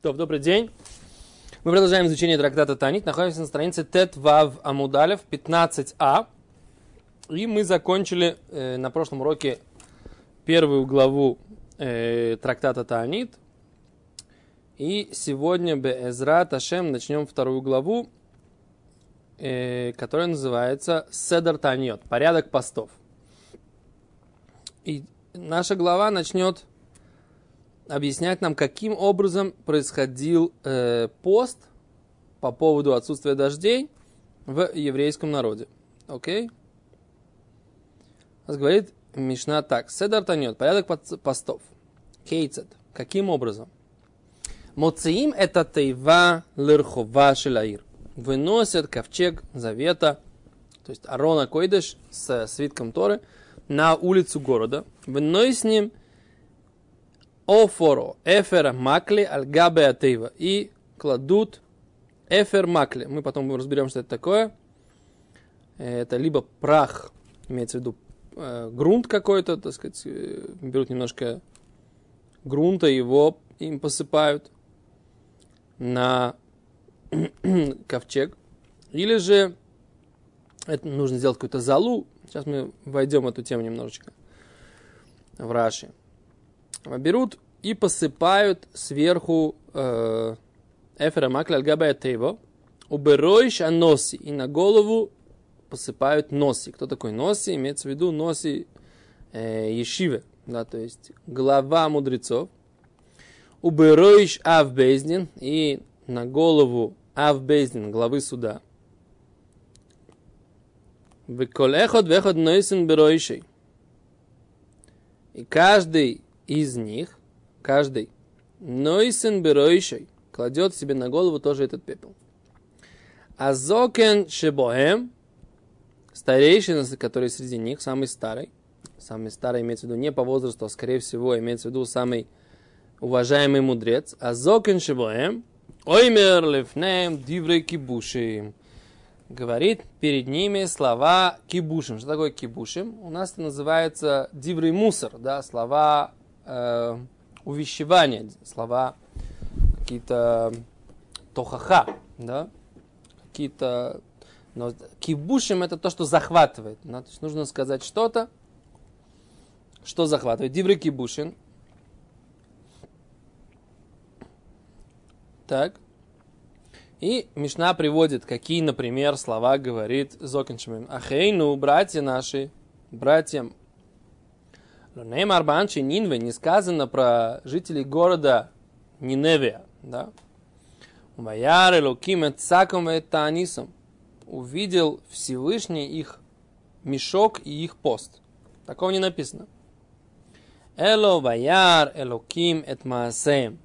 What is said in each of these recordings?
То, добрый день. Мы продолжаем изучение трактата Танит. Находимся на странице Тет Вав Амудалев 15а. И мы закончили э, на прошлом уроке первую главу э, трактата Танит. И сегодня Безра Ташем начнем вторую главу, э, которая называется Седар Таньот, порядок постов. И наша глава начнет объяснять нам, каким образом происходил э, пост по поводу отсутствия дождей в еврейском народе. Окей? Okay? Говорит Мишна так. Седар танет, порядок постов. Кейцет. Каким образом? Моциим это тейва лырхова шелаир. Выносят ковчег завета, то есть Арона Койдыш с свитком Торы, на улицу города. Выносят с ним офоро, эфер макли, альгабе атеева. И кладут эфер макли. Мы потом разберем, что это такое. Это либо прах, имеется в виду э, грунт какой-то, так сказать, э, берут немножко грунта, его им посыпают на ковчег. Или же это нужно сделать какую-то залу. Сейчас мы войдем в эту тему немножечко в Раши берут и посыпают сверху э, эфера макля альгабая тейво, уберойш аноси, и на голову посыпают носи. Кто такой носи? Имеется в виду носи э, ешивы, да, то есть глава мудрецов. Уберойш авбездин, и на голову авбездин, главы суда. Веколехот вехот нойсен беройшей. И каждый из них, каждый, нойсен беройшей, кладет себе на голову тоже этот пепел. А зокен шебоем, старейшина, который среди них, самый старый, самый старый имеется в виду не по возрасту, а скорее всего имеется в виду самый уважаемый мудрец, а зокен шебоем, оймер лифнем диврей кибушим, говорит перед ними слова кибушим. Что такое кибушим? У нас это называется диврей мусор, да, слова э, увещевания, слова какие-то тохаха, да, какие-то... Но кибушим это то, что захватывает. Да? То есть нужно сказать что-то, что захватывает. Дивры кибушин. Так. И Мишна приводит, какие, например, слова говорит Зокинчмин. Ахейну, братья наши, братьям Неймар Банчи Нинве не сказано про жителей города Ниневия, да? Ваяр Элоким Цаком Танисом увидел Всевышний их мешок и их пост. Такого не написано. Эло Ваяр Элоким Эт Маасеем.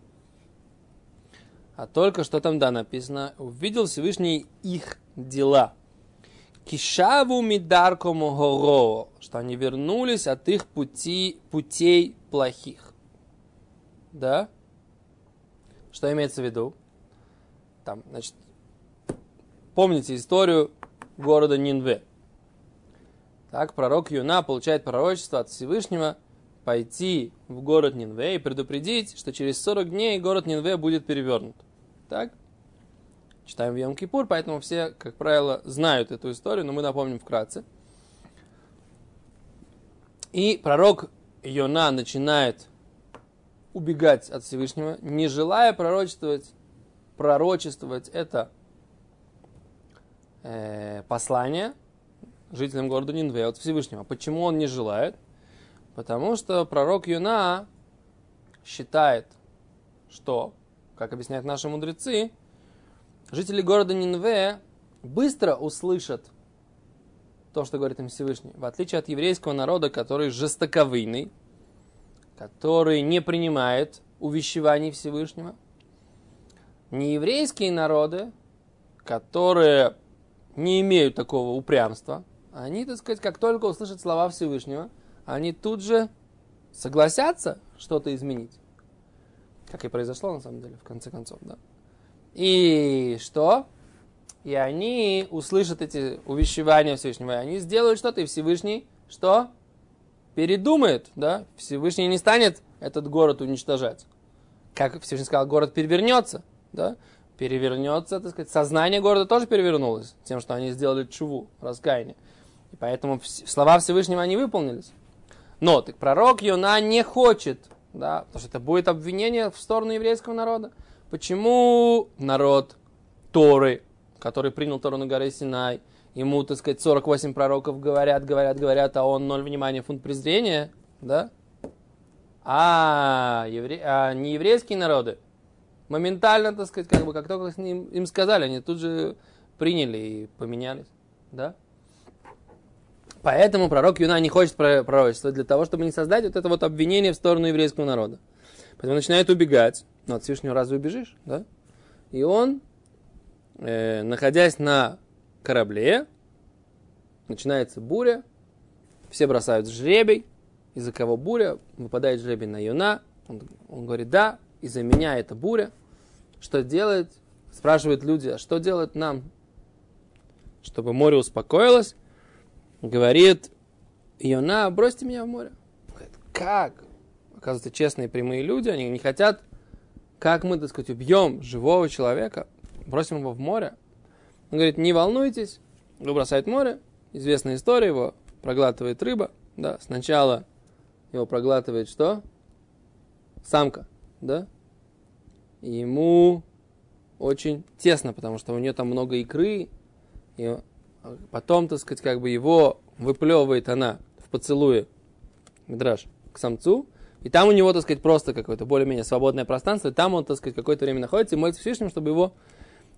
А только что там, да, написано, увидел Всевышний их дела – Кишаву мидарко могоро, что они вернулись от их пути, путей плохих. Да? Что имеется в виду? Там, значит, помните историю города Нинве. Так, пророк Юна получает пророчество от Всевышнего пойти в город Нинве и предупредить, что через 40 дней город Нинве будет перевернут. Так? Читаем в Йом-Кипур, поэтому все, как правило, знают эту историю, но мы напомним вкратце. И пророк Йона начинает убегать от Всевышнего, не желая пророчествовать, пророчествовать это э, послание жителям города Нинве от Всевышнего. Почему он не желает? Потому что пророк Юна считает, что, как объясняют наши мудрецы, жители города Нинве быстро услышат то, что говорит им Всевышний. В отличие от еврейского народа, который жестоковыйный, который не принимает увещеваний Всевышнего, нееврейские народы, которые не имеют такого упрямства, они, так сказать, как только услышат слова Всевышнего, они тут же согласятся что-то изменить. Как и произошло, на самом деле, в конце концов, да. И что? И они услышат эти увещевания Всевышнего, и они сделают что-то, и Всевышний, что? Передумает, да? Всевышний не станет этот город уничтожать. как Всевышний сказал, город перевернется, да, перевернется, так сказать, сознание города тоже перевернулось тем, что они сделали чуву, раскаяние. И поэтому слова Всевышнего они выполнились. Но так пророк Йона не хочет, да, потому что это будет обвинение в сторону еврейского народа. Почему народ Торы, который принял Тору на горе Синай, ему, так сказать, 48 пророков говорят, говорят, говорят, а он ноль внимания, фунт презрения, да? А, евре... а не еврейские народы моментально, так сказать, как бы, как только с ним, им сказали, они тут же приняли и поменялись, да? Поэтому пророк Юна не хочет пророчествовать для того, чтобы не создать вот это вот обвинение в сторону еврейского народа. Поэтому начинает убегать. Ну, от Всевышнего разве убежишь, да? И он, э, находясь на корабле, начинается буря, все бросают жребий, из-за кого буря, выпадает жребий на Юна, он, он говорит, да, из-за меня это буря. Что делает? Спрашивают люди, а что делать нам, чтобы море успокоилось? говорит Иона, бросьте меня в море. Говорит, как? Оказывается, честные прямые люди, они не хотят, как мы, так сказать, убьем живого человека, бросим его в море. Он говорит, не волнуйтесь, его бросает в море, известная история, его проглатывает рыба, да, сначала его проглатывает что? Самка, да, ему очень тесно, потому что у нее там много икры, и Потом, так сказать, как бы его выплевывает она в поцелуе, Мидраш, к самцу, и там у него, так сказать, просто какое-то более-менее свободное пространство, и там он, так сказать, какое-то время находится и молится Всевышнему, чтобы его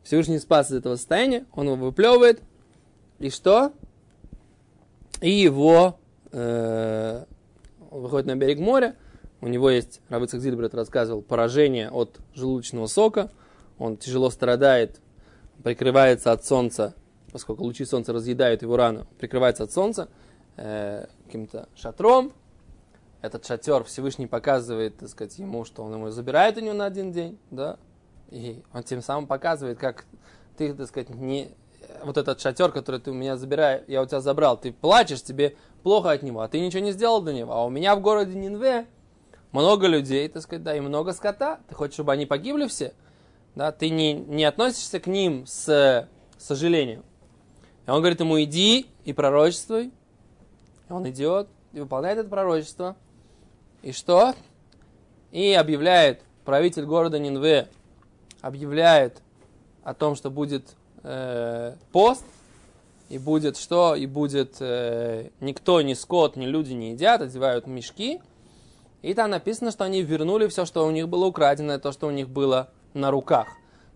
Всевышний спас из этого состояния, он его выплевывает, и что? И его э, выходит на берег моря, у него есть, Равыцах Зильбрет рассказывал, поражение от желудочного сока, он тяжело страдает, прикрывается от солнца. Поскольку лучи солнца разъедают его рану, прикрывается от солнца э, каким-то шатром. Этот шатер Всевышний показывает, так сказать, ему, что он ему забирает у него на один день, да, и он тем самым показывает, как ты, так сказать, не, вот этот шатер, который ты у меня забираешь, я у тебя забрал, ты плачешь, тебе плохо от него, а ты ничего не сделал для него. А у меня в городе Нинве много людей, так сказать, да, и много скота. Ты хочешь, чтобы они погибли все? Да, ты не, не относишься к ним с сожалением. И он говорит ему, иди и пророчествуй. И он идет и выполняет это пророчество. И что? И объявляет, правитель города Нинве объявляет о том, что будет э, пост, и будет что? И будет э, никто, ни скот, ни люди не едят, одевают мешки. И там написано, что они вернули все, что у них было украдено, то, что у них было на руках.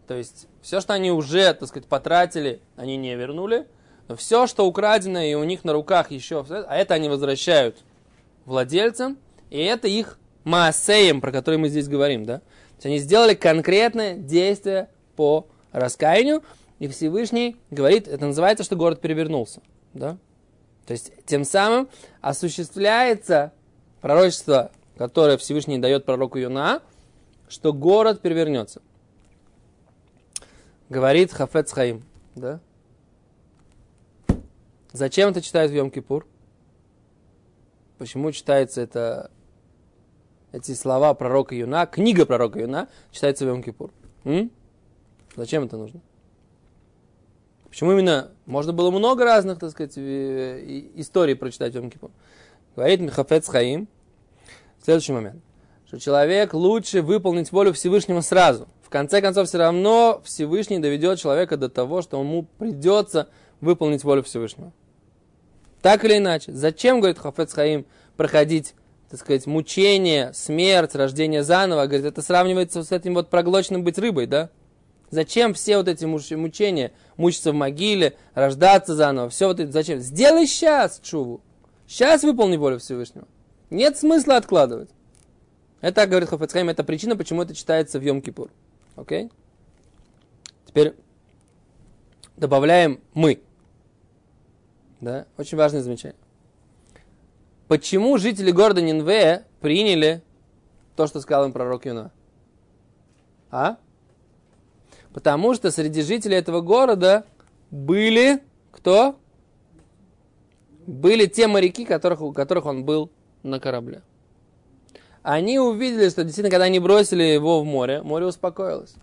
То есть все, что они уже, так сказать, потратили, они не вернули. Но все, что украдено и у них на руках еще, а это они возвращают владельцам, и это их маасеем, про который мы здесь говорим, да? То есть они сделали конкретное действие по раскаянию, и Всевышний говорит, это называется, что город перевернулся, да? То есть тем самым осуществляется пророчество, которое Всевышний дает пророку Юна, что город перевернется. Говорит Хафец Хаим, да? Зачем это читают в Йом-Кипур? Почему читается это, эти слова пророка Юна, книга пророка Юна читается в Йом-Кипур? Зачем это нужно? Почему именно? Можно было много разных, так сказать, историй прочитать в Йом-Кипур. Говорит Михафец Хаим, следующий момент, что человек лучше выполнить волю Всевышнего сразу. В конце концов, все равно Всевышний доведет человека до того, что ему придется выполнить волю Всевышнего. Так или иначе, зачем, говорит Хафец Хаим, проходить, так сказать, мучение, смерть, рождение заново? Говорит, это сравнивается с этим вот проглоченным быть рыбой, да? Зачем все вот эти мучения, мучиться в могиле, рождаться заново, все вот это, зачем? Сделай сейчас чуву. Сейчас выполни волю Всевышнего. Нет смысла откладывать. Это, говорит Хафецхайм, это причина, почему это читается в Йом-Кипур. Окей? Теперь добавляем мы. Да? Очень важное замечание. Почему жители города Нинве приняли то, что сказал им пророк Юна? А? Потому что среди жителей этого города были кто? Были те моряки, которых, у которых он был на корабле. они увидели, что действительно, когда они бросили его в море, море успокоилось.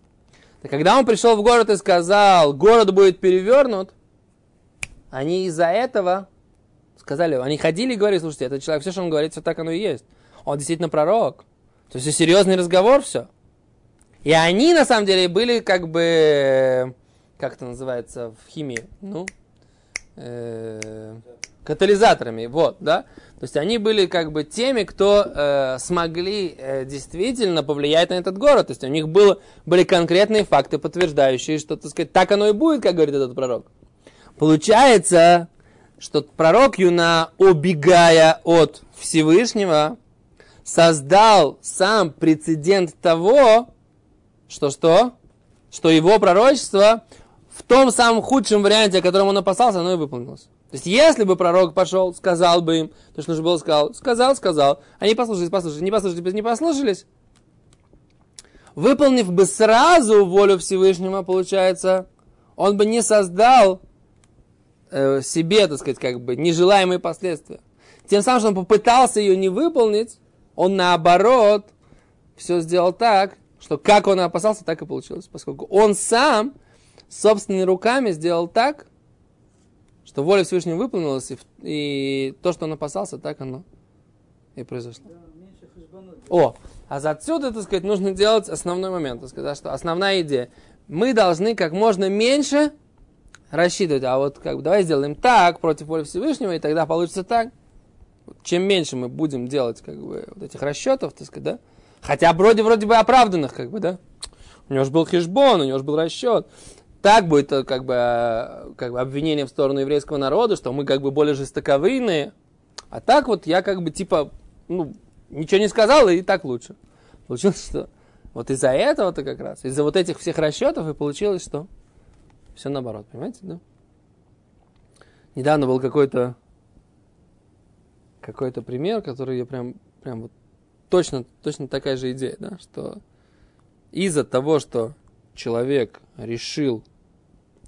И когда он пришел в город и сказал, город будет перевернут, они из-за этого сказали, они ходили и говорили, слушайте, этот человек, все, что он говорит, все так оно и есть. Он действительно пророк. То есть серьезный разговор все. И они, на самом деле, были как бы, как это называется в химии, ну, э, катализаторами, вот, да. То есть они были как бы теми, кто э, смогли э, действительно повлиять на этот город. То есть у них было, были конкретные факты, подтверждающие, что, так сказать, так оно и будет, как говорит этот пророк. Получается, что пророк Юна, убегая от Всевышнего, создал сам прецедент того, что что? Что его пророчество в том самом худшем варианте, о котором он опасался, оно и выполнилось. То есть, если бы пророк пошел, сказал бы им, то, что нужно было сказал, сказал, сказал, они послушались, послушались, не послушались, не послушались, выполнив бы сразу волю Всевышнего, получается, он бы не создал э, себе, так сказать, как бы нежелаемые последствия. Тем самым, что он попытался ее не выполнить, он наоборот все сделал так, что как он опасался, так и получилось. Поскольку он сам собственными руками сделал так, что воля Всевышнего выполнилась, и, и то, что он опасался, так оно и произошло. О, а за отсюда, так сказать, нужно делать основной момент, так сказать, что основная идея. Мы должны как можно меньше рассчитывать, а вот как бы давай сделаем так против воли Всевышнего, и тогда получится так. Чем меньше мы будем делать как бы вот этих расчетов, так сказать, да, хотя вроде вроде бы оправданных, как бы, да, у него же был хешбон, у него же был расчет, так будет э, как бы, э, как бы обвинение в сторону еврейского народа, что мы как бы более жестоковыйные, а так вот я как бы типа, ну, ничего не сказал, и так лучше. Получилось, что вот из-за этого-то как раз, из-за вот этих всех расчетов и получилось, что все наоборот, понимаете, да? Недавно был какой-то какой-то пример, который я прям, прям вот точно, точно такая же идея, да, что из-за того, что человек решил,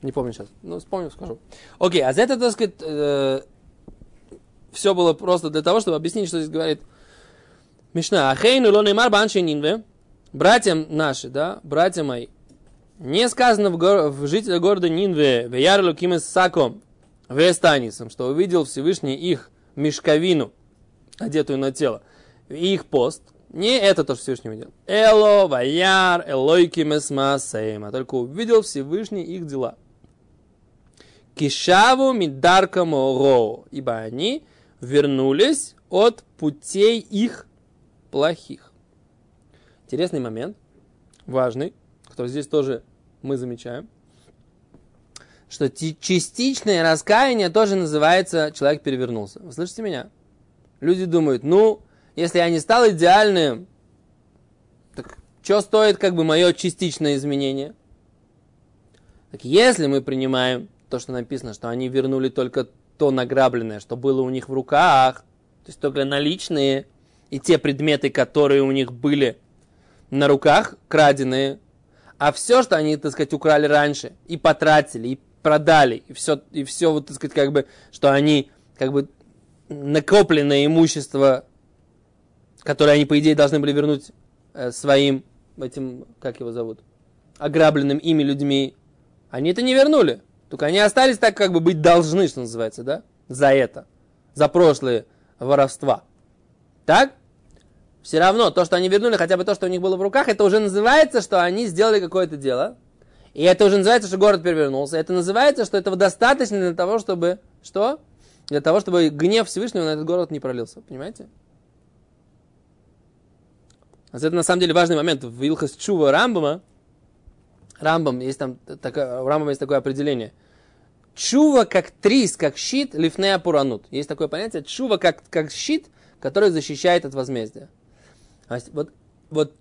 не помню сейчас, ну, вспомню, скажу. Окей, а за это, так сказать, э, все было просто для того, чтобы объяснить, что здесь говорит Мишна. Ахейну лонеймар банши нинве, братьям наши, да, братья мои, не сказано в, гор- в жителях города Нинве, в Ярлу Кимес Саком, в Эстанисом, что увидел Всевышний их мешковину, одетую на тело, их пост, не это то, что Всевышний увидел. Эло, Ваяр, Элойки Месмасейма. Только увидел Всевышний их дела. Кишаву Мидарка Моро. Ибо они вернулись от путей их плохих. Интересный момент, важный, который здесь тоже мы замечаем, что частичное раскаяние тоже называется «человек перевернулся». Вы слышите меня? Люди думают, ну, если я не стал идеальным, так что стоит как бы мое частичное изменение? Так если мы принимаем то, что написано, что они вернули только то награбленное, что было у них в руках, то есть только наличные, и те предметы, которые у них были на руках, краденые, а все, что они, так сказать, украли раньше, и потратили, и продали, и все, и все вот, так сказать, как бы, что они, как бы, накопленное имущество которые они, по идее, должны были вернуть э, своим, этим, как его зовут, ограбленным ими людьми, они это не вернули. Только они остались так, как бы быть должны, что называется, да, за это, за прошлые воровства. Так? Все равно, то, что они вернули, хотя бы то, что у них было в руках, это уже называется, что они сделали какое-то дело. И это уже называется, что город перевернулся. Это называется, что этого достаточно для того, чтобы... Что? Для того, чтобы гнев Всевышнего на этот город не пролился. Понимаете? Это на самом деле важный момент. В Илхас Чува Рамбама, Рамбам, есть там такое, у Рамбама есть такое определение. Чува как трис, как щит, лифнея пуранут. Есть такое понятие. Чува как, как щит, который защищает от возмездия. Вот, вот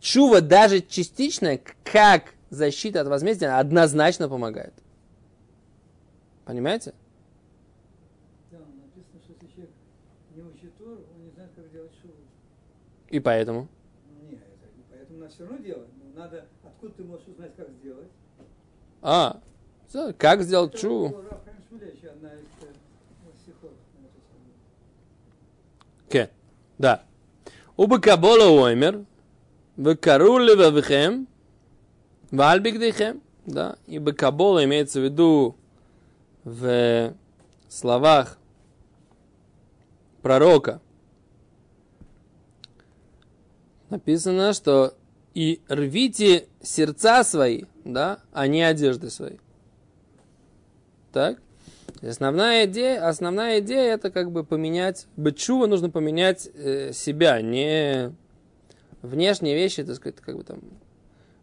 чува даже частичная, как защита от возмездия, однозначно помогает. Понимаете? Да, написано, что если человек не учит Тору, он не знает, как делать шуву. И поэтому? все равно делать. Но надо, откуда ты можешь узнать, как сделать? А, как сделать чу? Ке, да. Убы кабола уэмер, в карули вавихем, вальбигдихем, да, и бакабола имеется в виду в словах пророка. Написано, что и рвите сердца свои, да, а не одежды свои. Так? Основная идея, основная идея это как бы поменять, бычува нужно поменять э, себя, не внешние вещи, так сказать, как бы там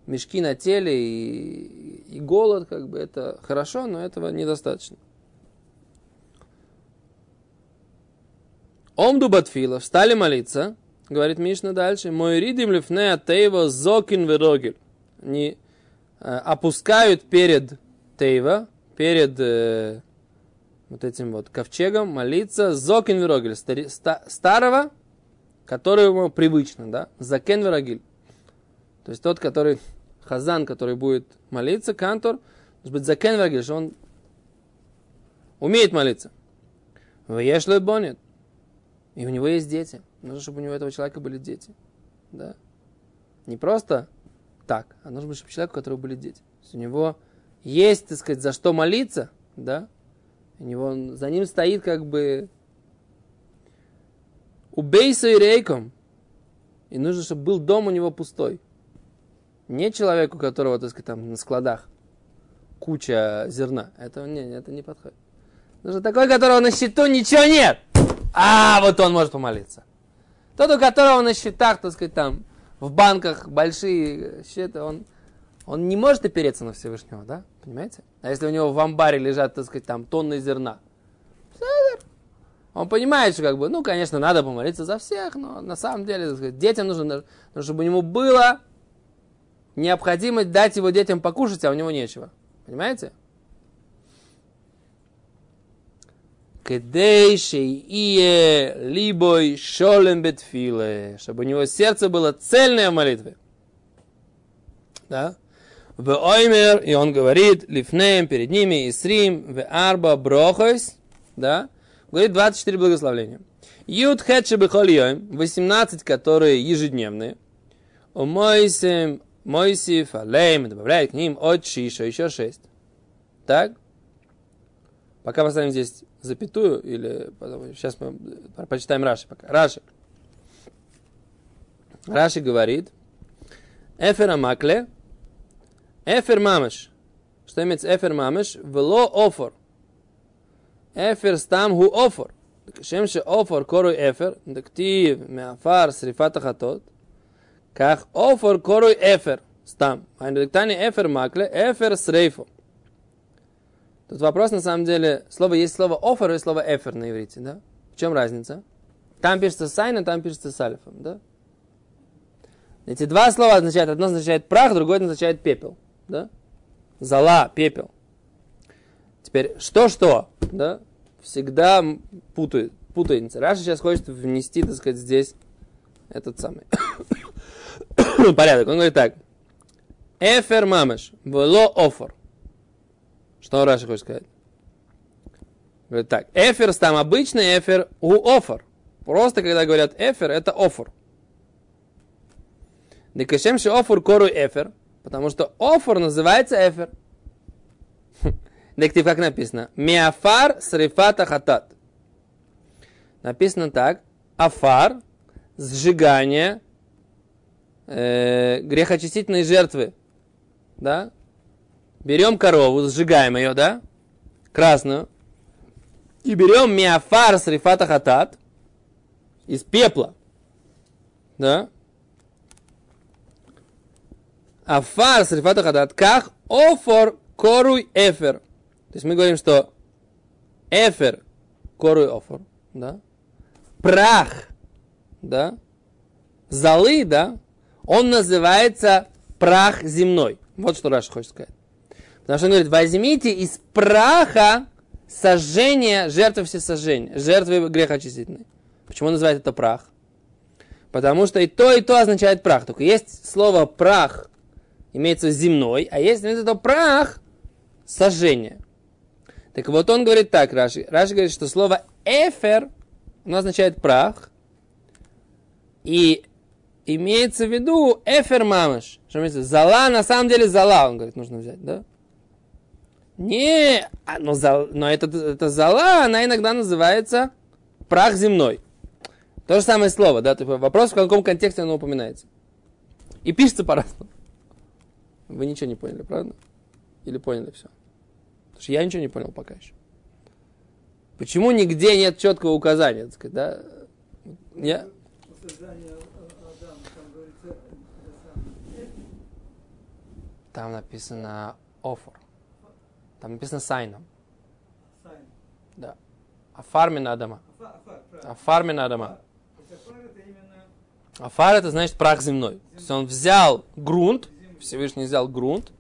мешки на теле и, и голод, как бы это хорошо, но этого недостаточно. Омду батфила, встали молиться, говорит Мишна дальше, мой ридим лифне тейва зокин верогель. Они э, опускают перед тейва, перед э, вот этим вот ковчегом молиться зокин верогель, стари, ста, старого, который ему привычно, да, закен верогель. То есть тот, который хазан, который будет молиться, кантор, может быть закен верогель, что он умеет молиться. Веешло бонет. И у него есть дети. Нужно, чтобы у него этого человека были дети. Да? Не просто так, а нужно, чтобы человек, у которого были дети. У него есть, так сказать, за что молиться, да? У него, за ним стоит как бы убейся и рейком. И нужно, чтобы был дом у него пустой. Не человеку, у которого, так сказать, там на складах куча зерна. Это, не, это не подходит. Нужно такой, у которого на счету ничего нет. А, вот он может помолиться. Тот, у которого на счетах, так сказать, там, в банках большие счета, он, он не может опереться на Всевышнего, да? Понимаете? А если у него в амбаре лежат, так сказать, там, тонны зерна, он понимает, что как бы, ну, конечно, надо помолиться за всех, но на самом деле, так сказать, детям нужно, чтобы у него было необходимость дать его детям покушать, а у него нечего. Понимаете? Кедей шеие либой шолем бетфиле, чтобы у него сердце было цельное в молитве. Да? В оймер, и он говорит, лифнеем перед ними, и срим, в арба брохойс, да? Говорит 24 благословления. Юд хетши бихольйоим, 18, которые ежедневные. У Мойсим, Мойсиф, Алейм, добавляет к ним от Шиша, еще 6. Так? Пока поставим здесь запятую, или потом, сейчас мы почитаем Раши пока. Раши. Раши говорит, Эфер Амакле, Эфер Мамеш. Что имеется Эфер Мамеш? Вело Офор. Эфер стам ху Офор. כשם שאופור קורוי אפר, דכתיב מעפר שריפת החטות, כך אופור קורוי אפר, סתם. היינו דקתני אפר מקלה, אפר שריפו. Тут вопрос, на самом деле, слово есть слово офер и слово эфер на иврите, да? В чем разница? Там пишется сайна, там пишется с альфом, да? Эти два слова означают, одно означает прах, другое означает пепел, да? Зала, пепел. Теперь, что-что, да? Всегда путает, путаница. Раша сейчас хочет внести, так сказать, здесь этот самый порядок. Он говорит так. Эфер мамеш, вело офор. Что Раша хочет сказать? Говорит так, эфир там обычный эфир у офер. Просто когда говорят эфир, это офер. Декашем ше офер кору эфир, потому что офер называется эфир. Дектив как написано? Миафар срифата хатат. Написано так. Афар, сжигание э, грехочистительной жертвы. Да? берем корову, сжигаем ее, да, красную, и берем миафар с рифата хатат, из пепла, да, афар с рифата хатат, как офор коруй эфер. То есть мы говорим, что эфер коруй офор, да, прах, да, золы, да, он называется прах земной. Вот что Раша хочет сказать. Потому что он говорит, возьмите из праха сожжения жертвы всесожжения, жертвы грехочистительной. Почему он называет это прах? Потому что и то, и то означает прах. Только есть слово прах, имеется земной, а есть это прах сожжения. Так вот он говорит так, Раши. Раши говорит, что слово эфер, оно означает прах. И имеется в виду эфер мамаш. Что имеется? Зала, на самом деле зала, он говорит, нужно взять, да? Не, а, но, зал, но это, это зала, она иногда называется прах земной. То же самое слово, да? Типа, вопрос, в каком контексте оно упоминается. И пишется по-разному. Вы ничего не поняли, правда? Или поняли все? Потому что я ничего не понял пока еще. Почему нигде нет четкого указания, так сказать, да? Я... Адама, там написано עפר. Там написано с айном. С айн. Да. עפר אדמה. עפר, עפר, правильно. עפר אדמה. עפר עפר это значит прах земной. То есть он взял грунт, Всевышний взял грунт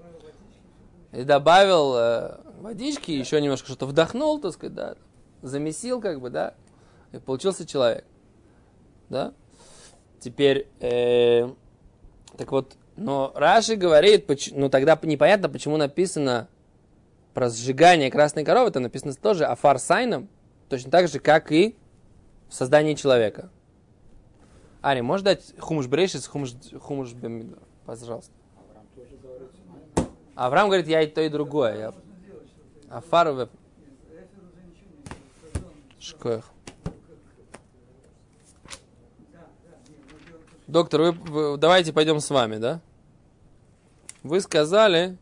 и добавил э, водички, еще немножко что-то вдохнул, так сказать, да, замесил как бы, да, и получился человек. Да? Теперь, э, так вот, но Раши говорит, ну тогда непонятно, почему написано про сжигание красной коровы, это написано тоже афар сайном, точно так же, как и в создании человека. Ари, можешь дать хумуш брейшис, хумуш, хумуш бемидо, пожалуйста. Авраам говорит, я и то, и другое. Я... можно сделать что-то. Афар ве- Нет, Эфир уже ничего не делает. Сожжённый. шкоях. Доктор, вы, вы- давайте пойдем с вами, да? Вы сказали,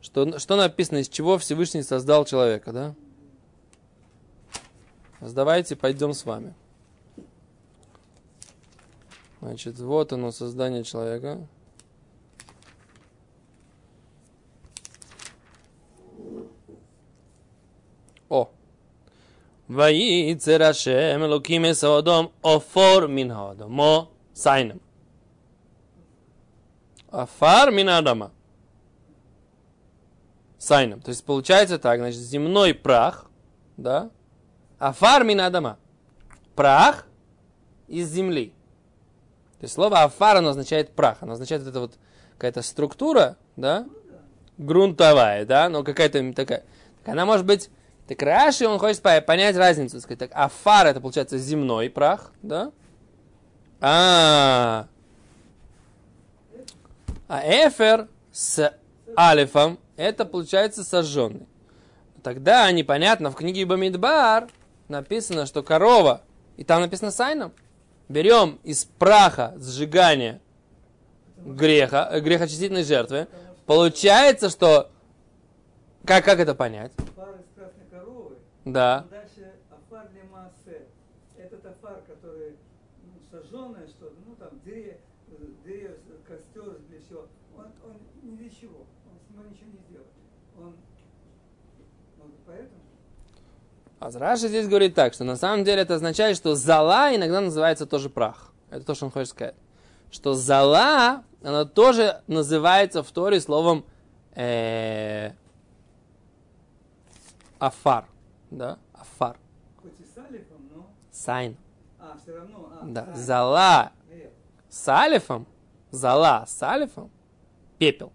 что, что написано, из чего Всевышний создал человека, да? Давайте пойдем с вами. Значит, вот оно, создание человека. о. Ваицер Ашем Элоким Эсаодом Офор Мин Хаодом Сайном. Афар Мин Адама. Сайном. То есть получается так, значит, земной прах, да? Афар Мин Адама. Прах из земли. То есть слово афар, оно означает прах. Оно означает вот эта вот какая-то структура, да? Грунтовая, да? Но какая-то такая. Так она может быть так Раши, он хочет по- понять разницу. Сказать, так, афар это получается земной прах, да? А, а эфер с алифом, это получается сожженный. Тогда непонятно, в книге Бамидбар написано, что корова, и там написано сайном, берем из праха сжигания греха, э, грехочистительной жертвы, получается, что... Как, как это понять? Афар из красной коровы. Да. Дальше афар лемасе. Этот афар, который ну, сожженное что-то, ну там деревья, деревья, костер для чего, он, он ни для чего, он с ним ничего не сделает. Он, может, поэтому? А Раши здесь говорит так, что на самом деле это означает, что зала иногда называется тоже прах. Это то, что он хочет сказать. Что зала, она тоже называется в Торе словом э, עפר. Да? עפר. Хоть и с алефом, но... С айн. А, все равно. А, Да. да. Зала с алефом, зала с алефом, пепел,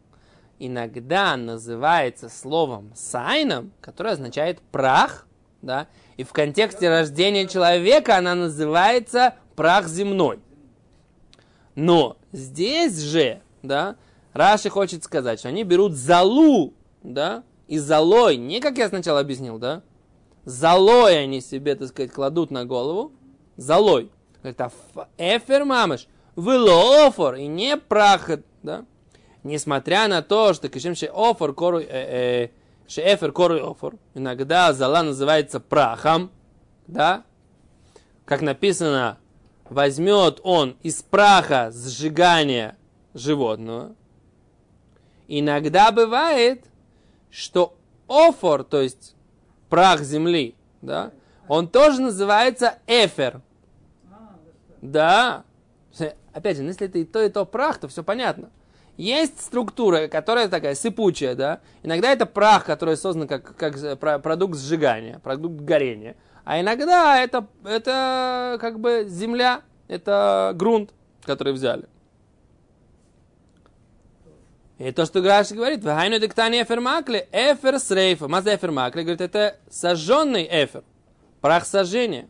иногда называется словом с айном, которое означает прах, да, и в контексте рождения человека она называется прах земной. Но здесь же, да, Раши хочет сказать, что они берут залу, да, и залой, не как я сначала объяснил, да, залой они себе, так сказать, кладут на голову, залой. Говорит, а эфер мамыш, вылофор, и не прах, да, несмотря на то, что кишем ше офор кору, э, э, эфер кору офор, иногда зала называется прахом, да, как написано, возьмет он из праха сжигания животного. Иногда бывает, что офор, то есть прах земли, да, он тоже называется эфер. Да. Опять же, ну, если это и то, и то прах, то все понятно. Есть структура, которая такая сыпучая, да. Иногда это прах, который создан как, как про- продукт сжигания, продукт горения. А иногда это, это как бы земля, это грунт, который взяли. И то, что Граши говорит, «Вахайну диктани эфер макли, эфер с рейфа». Маза эфер макли, говорит, это сожженный эфер, прах сожжения.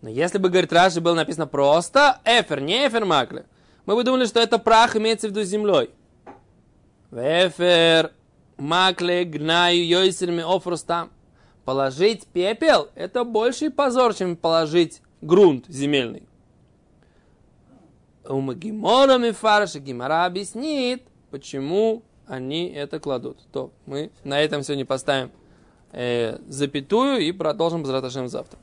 Но если бы, говорит Раши, было написано просто эфер, не эфер макле, мы бы думали, что это прах имеется в виду землей. Эфер макле гнаю йойсерми офрустам. Положить пепел – это больший позор, чем положить грунт земельный. У Гимора Мифарша Гимара объяснит, почему они это кладут. То мы на этом сегодня поставим э, запятую и продолжим с завтра.